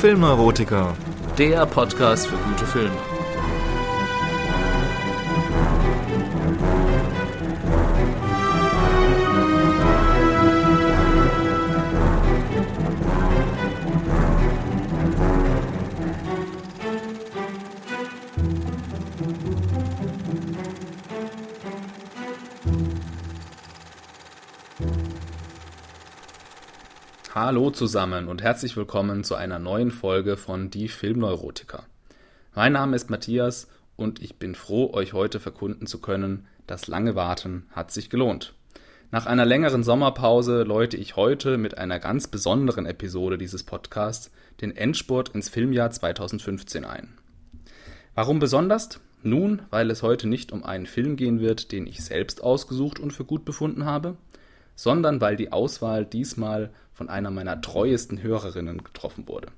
Filmneurotiker, der Podcast für gute Filme. Hallo zusammen und herzlich willkommen zu einer neuen Folge von Die Filmneurotiker. Mein Name ist Matthias und ich bin froh, euch heute verkunden zu können, das lange Warten hat sich gelohnt. Nach einer längeren Sommerpause läute ich heute mit einer ganz besonderen Episode dieses Podcasts den Endspurt ins Filmjahr 2015 ein. Warum besonders? Nun, weil es heute nicht um einen Film gehen wird, den ich selbst ausgesucht und für gut befunden habe, sondern weil die Auswahl diesmal von einer meiner treuesten Hörerinnen getroffen wurde.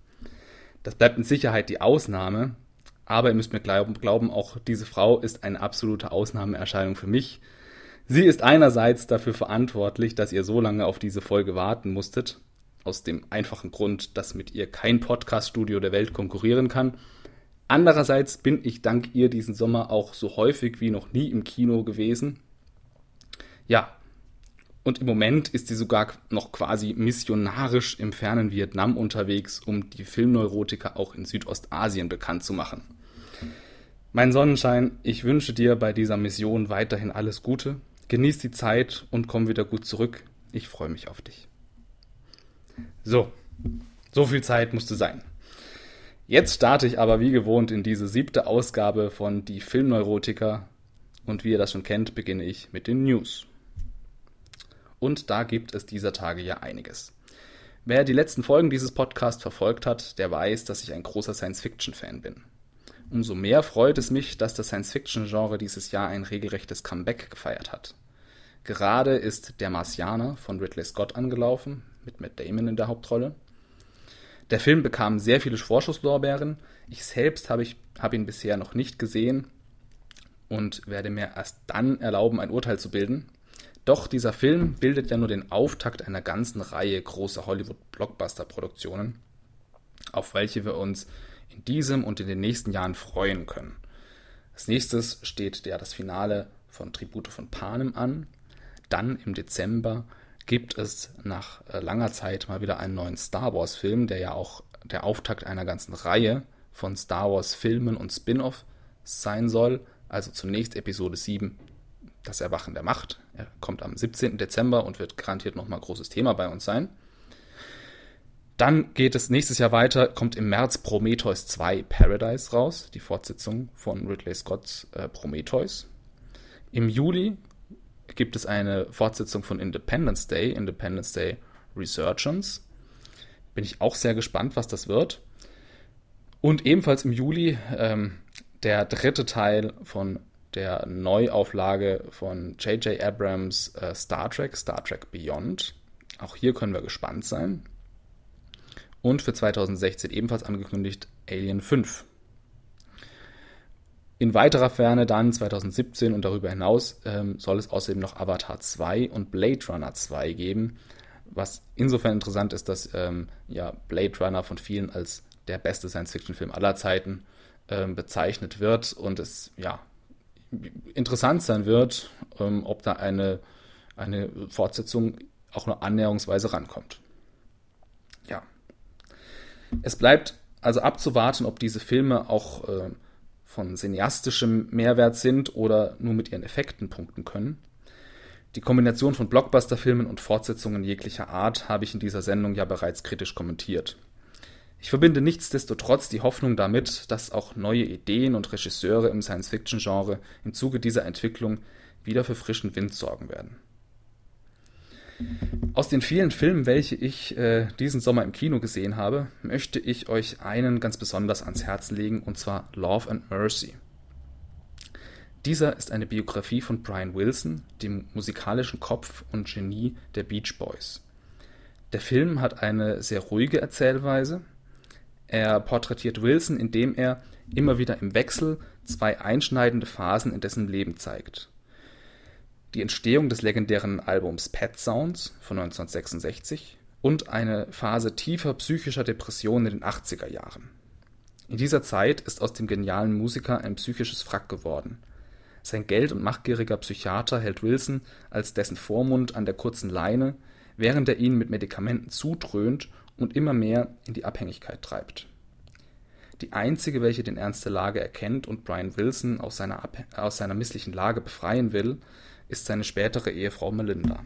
Das bleibt mit Sicherheit die Ausnahme, aber ihr müsst mir glauben, auch diese Frau ist eine absolute Ausnahmeerscheinung für mich. Sie ist einerseits dafür verantwortlich, dass ihr so lange auf diese Folge warten musstet, aus dem einfachen Grund, dass mit ihr kein Podcaststudio der Welt konkurrieren kann. Andererseits bin ich dank ihr diesen Sommer auch so häufig wie noch nie im Kino gewesen. Ja, und im Moment ist sie sogar noch quasi missionarisch im fernen Vietnam unterwegs, um die Filmneurotiker auch in Südostasien bekannt zu machen. Mein Sonnenschein, ich wünsche dir bei dieser Mission weiterhin alles Gute. Genieß die Zeit und komm wieder gut zurück. Ich freue mich auf dich. So, so viel Zeit musste sein. Jetzt starte ich aber wie gewohnt in diese siebte Ausgabe von Die Filmneurotiker und wie ihr das schon kennt, beginne ich mit den News. Und da gibt es dieser Tage ja einiges. Wer die letzten Folgen dieses Podcasts verfolgt hat, der weiß, dass ich ein großer Science-Fiction-Fan bin. Umso mehr freut es mich, dass das Science-Fiction-Genre dieses Jahr ein regelrechtes Comeback gefeiert hat. Gerade ist Der Marsianer von Ridley Scott angelaufen, mit Matt Damon in der Hauptrolle. Der Film bekam sehr viele Vorschusslorbeeren. Ich selbst habe hab ihn bisher noch nicht gesehen und werde mir erst dann erlauben, ein Urteil zu bilden. Doch dieser Film bildet ja nur den Auftakt einer ganzen Reihe großer Hollywood-Blockbuster-Produktionen, auf welche wir uns in diesem und in den nächsten Jahren freuen können. Als nächstes steht ja das Finale von Tribute von Panem an. Dann im Dezember gibt es nach äh, langer Zeit mal wieder einen neuen Star Wars-Film, der ja auch der Auftakt einer ganzen Reihe von Star Wars-Filmen und Spin-off sein soll. Also zunächst Episode 7, das Erwachen der Macht. Er kommt am 17. Dezember und wird garantiert nochmal großes Thema bei uns sein. Dann geht es nächstes Jahr weiter, kommt im März Prometheus 2 Paradise raus, die Fortsetzung von Ridley Scotts äh, Prometheus. Im Juli gibt es eine Fortsetzung von Independence Day, Independence Day Resurgence. Bin ich auch sehr gespannt, was das wird. Und ebenfalls im Juli ähm, der dritte Teil von der Neuauflage von J.J. Abrams äh, Star Trek, Star Trek Beyond. Auch hier können wir gespannt sein. Und für 2016 ebenfalls angekündigt Alien 5. In weiterer Ferne dann 2017 und darüber hinaus ähm, soll es außerdem noch Avatar 2 und Blade Runner 2 geben, was insofern interessant ist, dass ähm, ja, Blade Runner von vielen als der beste Science-Fiction-Film aller Zeiten ähm, bezeichnet wird und es ja interessant sein wird, ähm, ob da eine, eine Fortsetzung auch nur annäherungsweise rankommt. Ja. Es bleibt also abzuwarten, ob diese Filme auch äh, von cineastischem Mehrwert sind oder nur mit ihren Effekten punkten können. Die Kombination von Blockbuster-Filmen und Fortsetzungen jeglicher Art habe ich in dieser Sendung ja bereits kritisch kommentiert. Ich verbinde nichtsdestotrotz die Hoffnung damit, dass auch neue Ideen und Regisseure im Science-Fiction-Genre im Zuge dieser Entwicklung wieder für frischen Wind sorgen werden. Aus den vielen Filmen, welche ich äh, diesen Sommer im Kino gesehen habe, möchte ich euch einen ganz besonders ans Herz legen, und zwar Love and Mercy. Dieser ist eine Biografie von Brian Wilson, dem musikalischen Kopf und Genie der Beach Boys. Der Film hat eine sehr ruhige Erzählweise, er porträtiert Wilson, indem er immer wieder im Wechsel zwei einschneidende Phasen in dessen Leben zeigt. Die Entstehung des legendären Albums Pet Sounds von 1966, und eine Phase tiefer psychischer Depression in den 80er Jahren. In dieser Zeit ist aus dem genialen Musiker ein psychisches Wrack geworden. Sein geld- und machtgieriger Psychiater hält Wilson als dessen Vormund an der kurzen Leine, während er ihn mit Medikamenten zudröhnt und immer mehr in die Abhängigkeit treibt. Die einzige, welche den Ernst der Lage erkennt und Brian Wilson aus seiner, aus seiner misslichen Lage befreien will, ist seine spätere Ehefrau Melinda.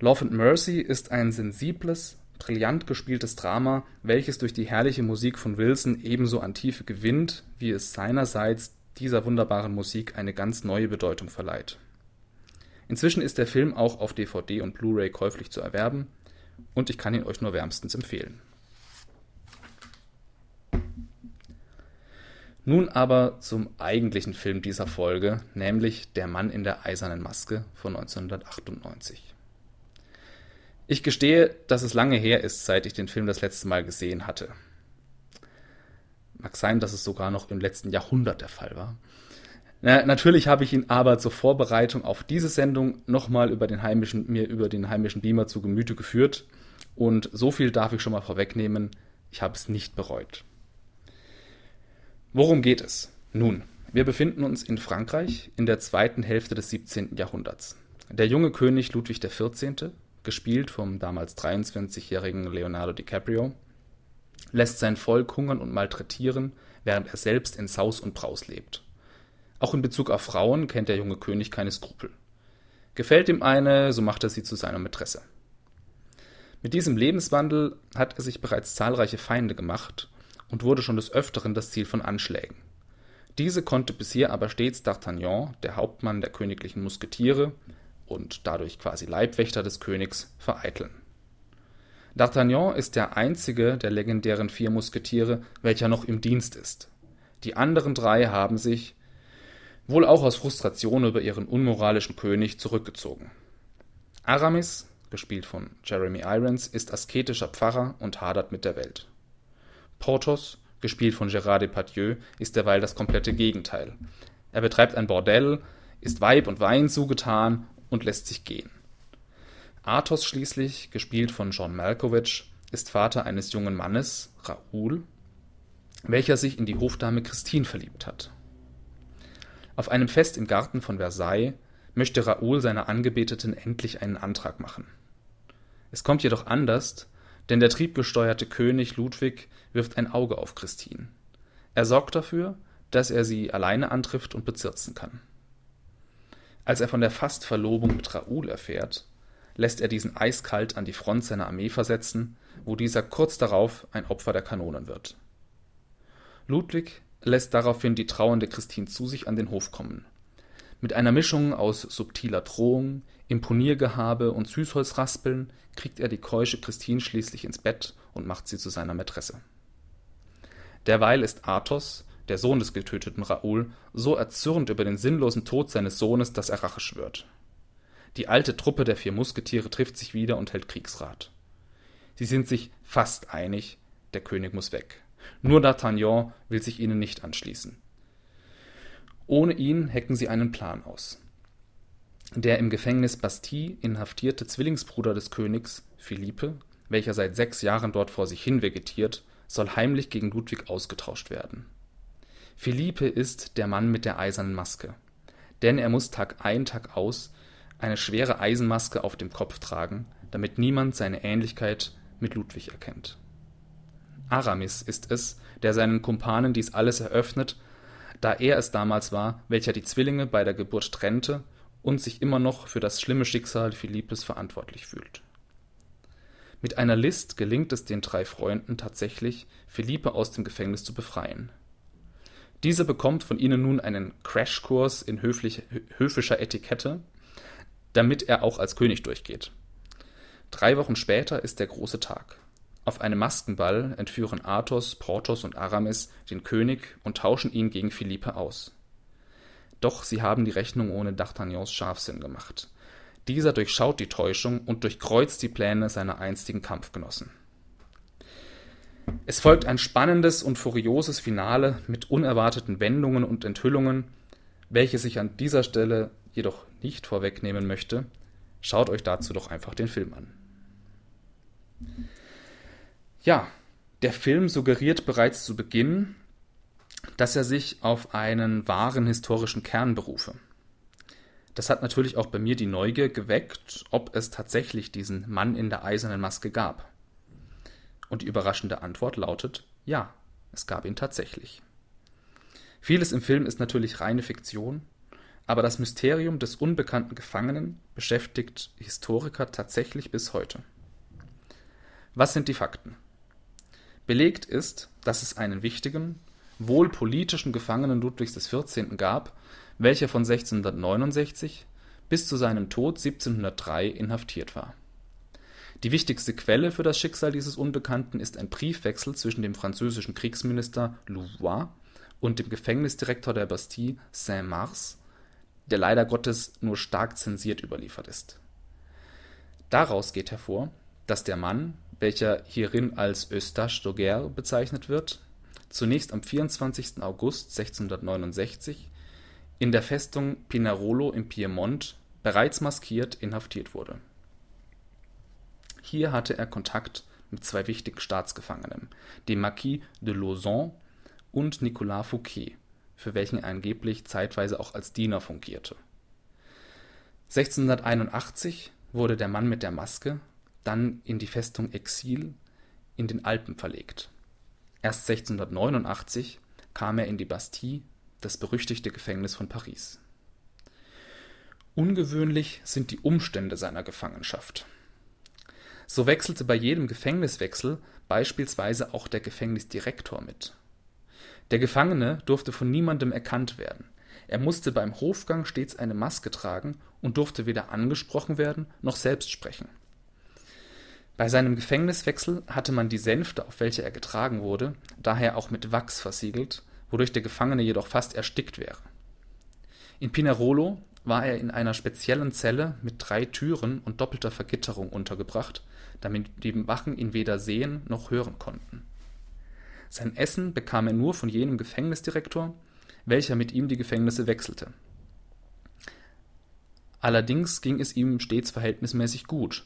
Love and Mercy ist ein sensibles, brillant gespieltes Drama, welches durch die herrliche Musik von Wilson ebenso an Tiefe gewinnt, wie es seinerseits dieser wunderbaren Musik eine ganz neue Bedeutung verleiht. Inzwischen ist der Film auch auf DVD und Blu-ray käuflich zu erwerben und ich kann ihn euch nur wärmstens empfehlen. Nun aber zum eigentlichen Film dieser Folge, nämlich Der Mann in der eisernen Maske von 1998. Ich gestehe, dass es lange her ist, seit ich den Film das letzte Mal gesehen hatte. Mag sein, dass es sogar noch im letzten Jahrhundert der Fall war. Na, natürlich habe ich ihn aber zur Vorbereitung auf diese Sendung nochmal über den heimischen, mir über den heimischen Beamer zu Gemüte geführt. Und so viel darf ich schon mal vorwegnehmen, ich habe es nicht bereut. Worum geht es? Nun, wir befinden uns in Frankreich in der zweiten Hälfte des 17. Jahrhunderts. Der junge König Ludwig XIV., gespielt vom damals 23-jährigen Leonardo DiCaprio, lässt sein Volk hungern und malträtieren, während er selbst in Saus und Braus lebt. Auch in Bezug auf Frauen kennt der junge König keine Skrupel. Gefällt ihm eine, so macht er sie zu seiner Mätresse. Mit diesem Lebenswandel hat er sich bereits zahlreiche Feinde gemacht und wurde schon des Öfteren das Ziel von Anschlägen. Diese konnte bisher aber stets D'Artagnan, der Hauptmann der königlichen Musketiere und dadurch quasi Leibwächter des Königs, vereiteln. D'Artagnan ist der einzige der legendären vier Musketiere, welcher noch im Dienst ist. Die anderen drei haben sich, wohl auch aus Frustration über ihren unmoralischen König, zurückgezogen. Aramis, gespielt von Jeremy Irons, ist asketischer Pfarrer und hadert mit der Welt. Porthos, gespielt von Gérard Depardieu, ist derweil das komplette Gegenteil. Er betreibt ein Bordell, ist Weib und Wein zugetan und lässt sich gehen. Athos schließlich, gespielt von John Malkovich, ist Vater eines jungen Mannes, Raoul, welcher sich in die Hofdame Christine verliebt hat. Auf einem Fest im Garten von Versailles möchte Raoul seiner Angebeteten endlich einen Antrag machen. Es kommt jedoch anders, denn der triebgesteuerte König Ludwig wirft ein Auge auf Christine. Er sorgt dafür, dass er sie alleine antrifft und bezirzen kann. Als er von der Fastverlobung mit Raoul erfährt, lässt er diesen eiskalt an die Front seiner Armee versetzen, wo dieser kurz darauf ein Opfer der Kanonen wird. Ludwig lässt daraufhin die trauernde Christine zu sich an den Hof kommen. Mit einer Mischung aus subtiler Drohung, Imponiergehabe und Süßholzraspeln kriegt er die keusche Christine schließlich ins Bett und macht sie zu seiner Mätresse. Derweil ist Athos, der Sohn des getöteten Raoul, so erzürnt über den sinnlosen Tod seines Sohnes, dass er Rache schwört. Die alte Truppe der vier Musketiere trifft sich wieder und hält Kriegsrat. Sie sind sich fast einig, der König muss weg. Nur D'Artagnan will sich ihnen nicht anschließen. Ohne ihn hecken sie einen Plan aus. Der im Gefängnis Bastille inhaftierte Zwillingsbruder des Königs, Philippe, welcher seit sechs Jahren dort vor sich hin vegetiert, soll heimlich gegen Ludwig ausgetauscht werden. Philippe ist der Mann mit der eisernen Maske. Denn er muss Tag ein, Tag aus eine schwere Eisenmaske auf dem Kopf tragen, damit niemand seine Ähnlichkeit mit Ludwig erkennt. Aramis ist es, der seinen Kumpanen dies alles eröffnet, da er es damals war, welcher die Zwillinge bei der Geburt trennte und sich immer noch für das schlimme Schicksal Philippes verantwortlich fühlt. Mit einer List gelingt es den drei Freunden tatsächlich, Philippe aus dem Gefängnis zu befreien. Dieser bekommt von ihnen nun einen Crashkurs in höflich, höfischer Etikette, damit er auch als König durchgeht. Drei Wochen später ist der große Tag. Auf einem Maskenball entführen Athos, Porthos und Aramis den König und tauschen ihn gegen Philippe aus. Doch sie haben die Rechnung ohne D'Artagnans Scharfsinn gemacht. Dieser durchschaut die Täuschung und durchkreuzt die Pläne seiner einstigen Kampfgenossen. Es folgt ein spannendes und furioses Finale mit unerwarteten Wendungen und Enthüllungen, welche sich an dieser Stelle jedoch nicht vorwegnehmen möchte. Schaut euch dazu doch einfach den Film an. Ja, der Film suggeriert bereits zu Beginn, dass er sich auf einen wahren historischen Kern berufe. Das hat natürlich auch bei mir die Neugier geweckt, ob es tatsächlich diesen Mann in der eisernen Maske gab. Und die überraschende Antwort lautet ja, es gab ihn tatsächlich. Vieles im Film ist natürlich reine Fiktion, aber das Mysterium des unbekannten Gefangenen beschäftigt Historiker tatsächlich bis heute. Was sind die Fakten? Belegt ist, dass es einen wichtigen, wohl politischen Gefangenen Ludwigs XIV. gab, welcher von 1669 bis zu seinem Tod 1703 inhaftiert war. Die wichtigste Quelle für das Schicksal dieses Unbekannten ist ein Briefwechsel zwischen dem französischen Kriegsminister Louvois und dem Gefängnisdirektor der Bastille Saint-Mars, der leider Gottes nur stark zensiert überliefert ist. Daraus geht hervor, dass der Mann, welcher hierin als Eustache d'Auger bezeichnet wird, zunächst am 24. August 1669 in der Festung Pinerolo im Piemont bereits maskiert inhaftiert wurde. Hier hatte er Kontakt mit zwei wichtigen Staatsgefangenen, dem Marquis de Lauzon und Nicolas Fouquet, für welchen er angeblich zeitweise auch als Diener fungierte. 1681 wurde der Mann mit der Maske dann in die Festung Exil in den Alpen verlegt. Erst 1689 kam er in die Bastille, das berüchtigte Gefängnis von Paris. Ungewöhnlich sind die Umstände seiner Gefangenschaft. So wechselte bei jedem Gefängniswechsel beispielsweise auch der Gefängnisdirektor mit. Der Gefangene durfte von niemandem erkannt werden. Er musste beim Hofgang stets eine Maske tragen und durfte weder angesprochen werden noch selbst sprechen. Bei seinem Gefängniswechsel hatte man die Sänfte, auf welche er getragen wurde, daher auch mit Wachs versiegelt, wodurch der Gefangene jedoch fast erstickt wäre. In Pinerolo war er in einer speziellen Zelle mit drei Türen und doppelter Vergitterung untergebracht, damit die Wachen ihn weder sehen noch hören konnten. Sein Essen bekam er nur von jenem Gefängnisdirektor, welcher mit ihm die Gefängnisse wechselte. Allerdings ging es ihm stets verhältnismäßig gut,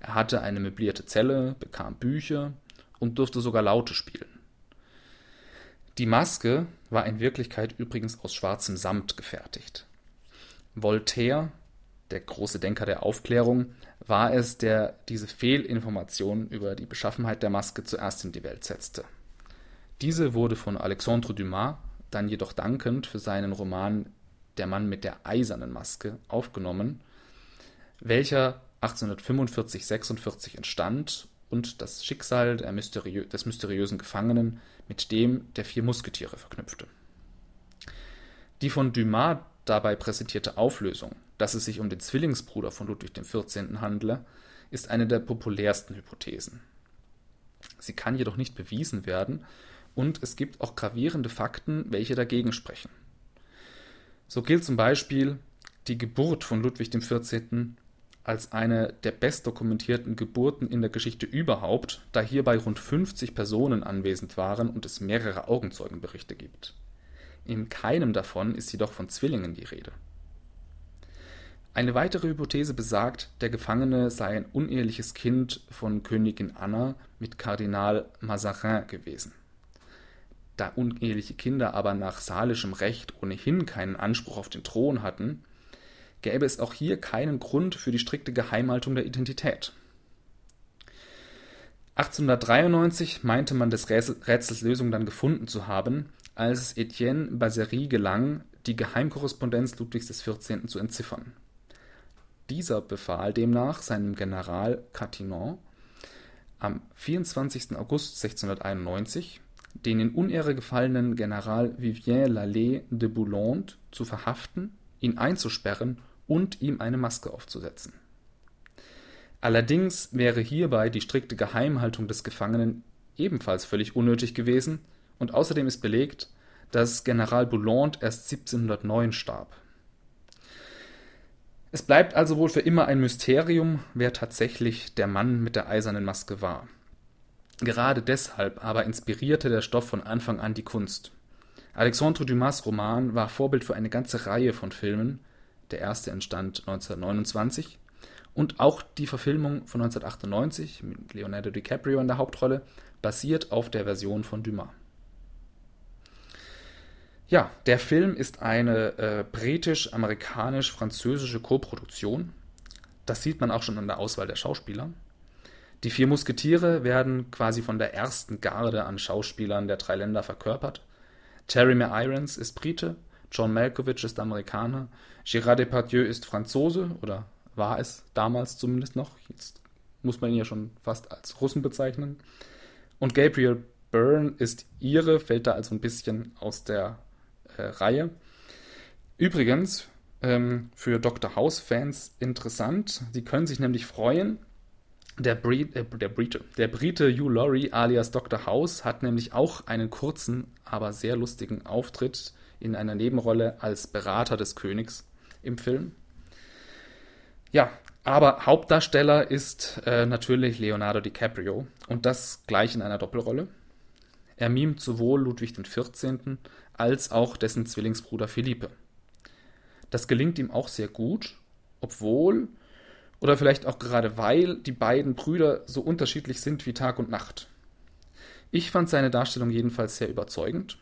er hatte eine möblierte Zelle, bekam Bücher und durfte sogar Laute spielen. Die Maske war in Wirklichkeit übrigens aus schwarzem Samt gefertigt. Voltaire, der große Denker der Aufklärung, war es, der diese Fehlinformation über die Beschaffenheit der Maske zuerst in die Welt setzte. Diese wurde von Alexandre Dumas dann jedoch dankend für seinen Roman Der Mann mit der eisernen Maske aufgenommen, welcher 1845/46 entstand und das Schicksal mysteriö des mysteriösen Gefangenen mit dem der vier Musketiere verknüpfte. Die von Dumas dabei präsentierte Auflösung, dass es sich um den Zwillingsbruder von Ludwig XIV. handle, ist eine der populärsten Hypothesen. Sie kann jedoch nicht bewiesen werden und es gibt auch gravierende Fakten, welche dagegen sprechen. So gilt zum Beispiel die Geburt von Ludwig XIV als eine der bestdokumentierten Geburten in der Geschichte überhaupt, da hierbei rund 50 Personen anwesend waren und es mehrere Augenzeugenberichte gibt. In keinem davon ist jedoch von Zwillingen die Rede. Eine weitere Hypothese besagt, der Gefangene sei ein uneheliches Kind von Königin Anna mit Kardinal Mazarin gewesen. Da uneheliche Kinder aber nach salischem Recht ohnehin keinen Anspruch auf den Thron hatten, gäbe es auch hier keinen Grund für die strikte Geheimhaltung der Identität. 1893 meinte man des Rätsels Lösung dann gefunden zu haben, als es Etienne Basery gelang, die Geheimkorrespondenz Ludwigs XIV. zu entziffern. Dieser befahl demnach seinem General Catinon am 24. August 1691, den in Unehre gefallenen General Vivien Lallet de Boulogne zu verhaften, ihn einzusperren und ihm eine Maske aufzusetzen. Allerdings wäre hierbei die strikte Geheimhaltung des Gefangenen ebenfalls völlig unnötig gewesen und außerdem ist belegt, dass General Bouland erst 1709 starb. Es bleibt also wohl für immer ein Mysterium, wer tatsächlich der Mann mit der eisernen Maske war. Gerade deshalb aber inspirierte der Stoff von Anfang an die Kunst. Alexandre Dumas Roman war Vorbild für eine ganze Reihe von Filmen, der erste entstand 1929 Und auch die Verfilmung von 1998 mit Leonardo DiCaprio in der Hauptrolle basiert auf der Version von Dumas. Ja, der Film ist eine äh, britisch-amerikanisch-französische Koproduktion. Das sieht man auch schon an der Auswahl der Schauspieler. Die vier Musketiere werden quasi von der ersten Garde an Schauspielern der drei Länder verkörpert. Terry Irons ist Brite, John Malkovich ist Amerikaner, Gérard Depardieu ist Franzose oder war es damals zumindest noch. Jetzt muss man ihn ja schon fast als Russen bezeichnen. Und Gabriel Byrne ist ihre, fällt da also ein bisschen aus der äh, Reihe. Übrigens, ähm, für Dr. House-Fans interessant, sie können sich nämlich freuen. Der, Bri äh, der, Brite, der Brite Hugh Laurie alias Dr. House hat nämlich auch einen kurzen, aber sehr lustigen Auftritt in einer Nebenrolle als Berater des Königs im Film. Ja, aber Hauptdarsteller ist äh, natürlich Leonardo DiCaprio und das gleich in einer Doppelrolle. Er mimt sowohl Ludwig XIV. als auch dessen Zwillingsbruder Philippe. Das gelingt ihm auch sehr gut, obwohl oder vielleicht auch gerade weil die beiden Brüder so unterschiedlich sind wie Tag und Nacht. Ich fand seine Darstellung jedenfalls sehr überzeugend.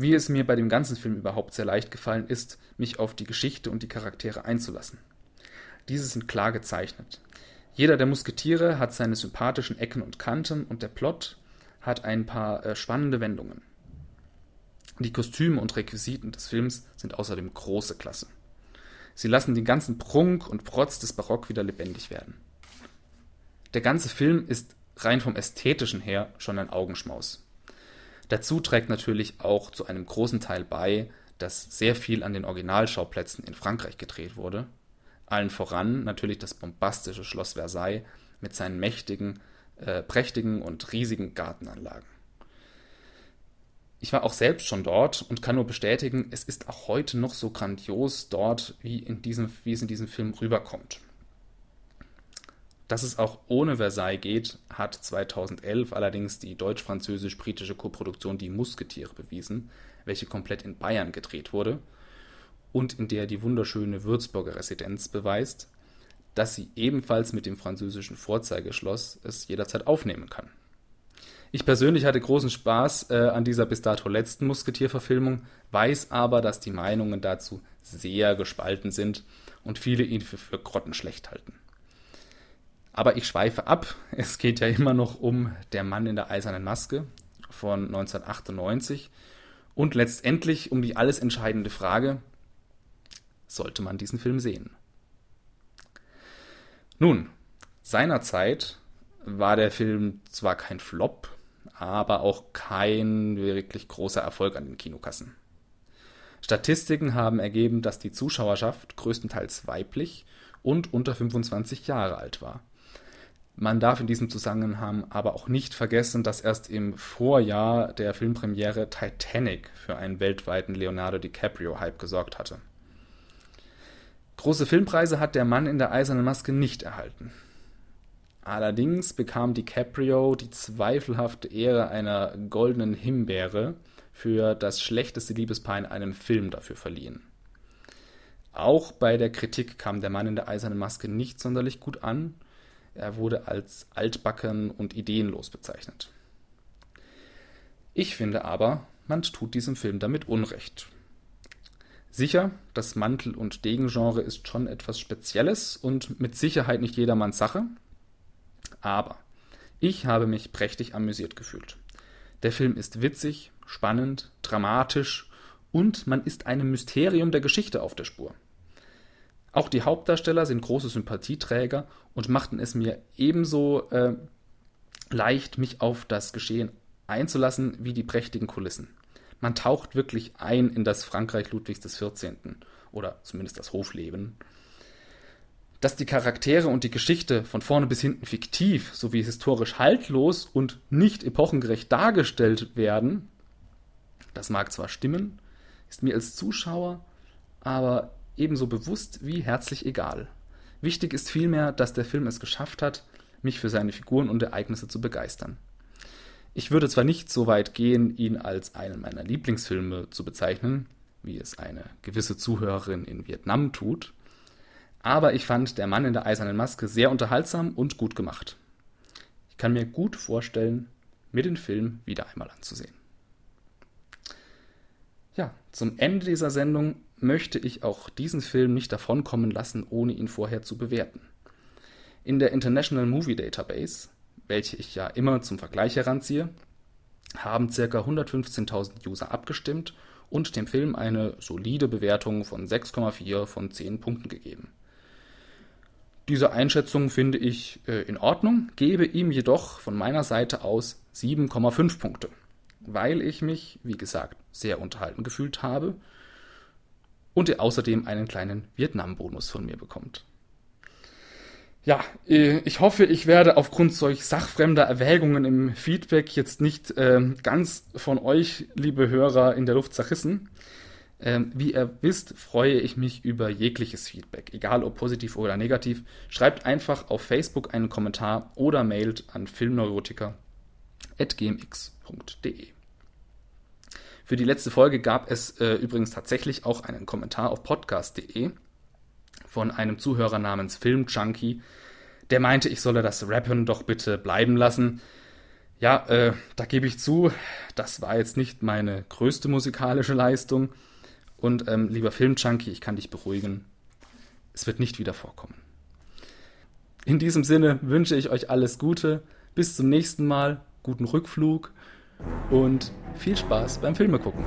Wie es mir bei dem ganzen Film überhaupt sehr leicht gefallen ist, mich auf die Geschichte und die Charaktere einzulassen. Diese sind klar gezeichnet. Jeder der Musketiere hat seine sympathischen Ecken und Kanten und der Plot hat ein paar äh, spannende Wendungen. Die Kostüme und Requisiten des Films sind außerdem große Klasse. Sie lassen den ganzen Prunk und Protz des Barock wieder lebendig werden. Der ganze Film ist rein vom ästhetischen her schon ein Augenschmaus. Dazu trägt natürlich auch zu einem großen Teil bei, dass sehr viel an den Originalschauplätzen in Frankreich gedreht wurde. Allen voran natürlich das bombastische Schloss Versailles mit seinen mächtigen, äh, prächtigen und riesigen Gartenanlagen. Ich war auch selbst schon dort und kann nur bestätigen, es ist auch heute noch so grandios dort, wie, in diesem, wie es in diesem Film rüberkommt. Dass es auch ohne Versailles geht, hat 2011 allerdings die deutsch-französisch-britische Koproduktion Die Musketiere bewiesen, welche komplett in Bayern gedreht wurde und in der die wunderschöne Würzburger Residenz beweist, dass sie ebenfalls mit dem französischen Vorzeigeschloss es jederzeit aufnehmen kann. Ich persönlich hatte großen Spaß äh, an dieser bis dato letzten Musketierverfilmung, weiß aber, dass die Meinungen dazu sehr gespalten sind und viele ihn für, für grottenschlecht halten. Aber ich schweife ab. Es geht ja immer noch um Der Mann in der eisernen Maske von 1998 und letztendlich um die alles entscheidende Frage, sollte man diesen Film sehen? Nun, seinerzeit war der Film zwar kein Flop, aber auch kein wirklich großer Erfolg an den Kinokassen. Statistiken haben ergeben, dass die Zuschauerschaft größtenteils weiblich und unter 25 Jahre alt war. Man darf in diesem Zusammenhang aber auch nicht vergessen, dass erst im Vorjahr der Filmpremiere Titanic für einen weltweiten Leonardo DiCaprio-Hype gesorgt hatte. Große Filmpreise hat der Mann in der eisernen Maske nicht erhalten. Allerdings bekam DiCaprio die zweifelhafte Ehre einer goldenen Himbeere für das schlechteste Liebespaar in einem Film dafür verliehen. Auch bei der Kritik kam der Mann in der eisernen Maske nicht sonderlich gut an. Er wurde als altbacken und ideenlos bezeichnet. Ich finde aber, man tut diesem Film damit Unrecht. Sicher, das Mantel- und Degengenre ist schon etwas Spezielles und mit Sicherheit nicht jedermanns Sache, aber ich habe mich prächtig amüsiert gefühlt. Der Film ist witzig, spannend, dramatisch und man ist einem Mysterium der Geschichte auf der Spur. Auch die Hauptdarsteller sind große Sympathieträger und machten es mir ebenso äh, leicht, mich auf das Geschehen einzulassen wie die prächtigen Kulissen. Man taucht wirklich ein in das Frankreich Ludwigs XIV. oder zumindest das Hofleben dass die Charaktere und die Geschichte von vorne bis hinten fiktiv sowie historisch haltlos und nicht epochengerecht dargestellt werden, das mag zwar stimmen, ist mir als Zuschauer aber ebenso bewusst wie herzlich egal. Wichtig ist vielmehr, dass der Film es geschafft hat, mich für seine Figuren und Ereignisse zu begeistern. Ich würde zwar nicht so weit gehen, ihn als einen meiner Lieblingsfilme zu bezeichnen, wie es eine gewisse Zuhörerin in Vietnam tut, aber ich fand Der Mann in der eisernen Maske sehr unterhaltsam und gut gemacht. Ich kann mir gut vorstellen, mir den Film wieder einmal anzusehen. Ja, zum Ende dieser Sendung möchte ich auch diesen Film nicht davonkommen lassen, ohne ihn vorher zu bewerten. In der International Movie Database, welche ich ja immer zum Vergleich heranziehe, haben ca. 115.000 User abgestimmt und dem Film eine solide Bewertung von 6,4 von 10 Punkten gegeben. Diese Einschätzung finde ich äh, in Ordnung, gebe ihm jedoch von meiner Seite aus 7,5 Punkte, weil ich mich, wie gesagt, sehr unterhalten gefühlt habe und er außerdem einen kleinen Vietnam-Bonus von mir bekommt. Ja, äh, ich hoffe, ich werde aufgrund solch sachfremder Erwägungen im Feedback jetzt nicht äh, ganz von euch, liebe Hörer, in der Luft zerrissen. Ähm, wie ihr wisst, freue ich mich über jegliches Feedback, egal ob positiv oder negativ. Schreibt einfach auf Facebook einen Kommentar oder mailt an filmneurotiker.gmx.de. Für die letzte Folge gab es äh, übrigens tatsächlich auch einen Kommentar auf podcast.de von einem Zuhörer namens Filmjunkie, der meinte, ich solle das Rappen doch bitte bleiben lassen. Ja, äh, da gebe ich zu, das war jetzt nicht meine größte musikalische Leistung. Und ähm, lieber Filmjunkie, ich kann dich beruhigen, es wird nicht wieder vorkommen. In diesem Sinne wünsche ich euch alles Gute, bis zum nächsten Mal, guten Rückflug und viel Spaß beim Filme gucken.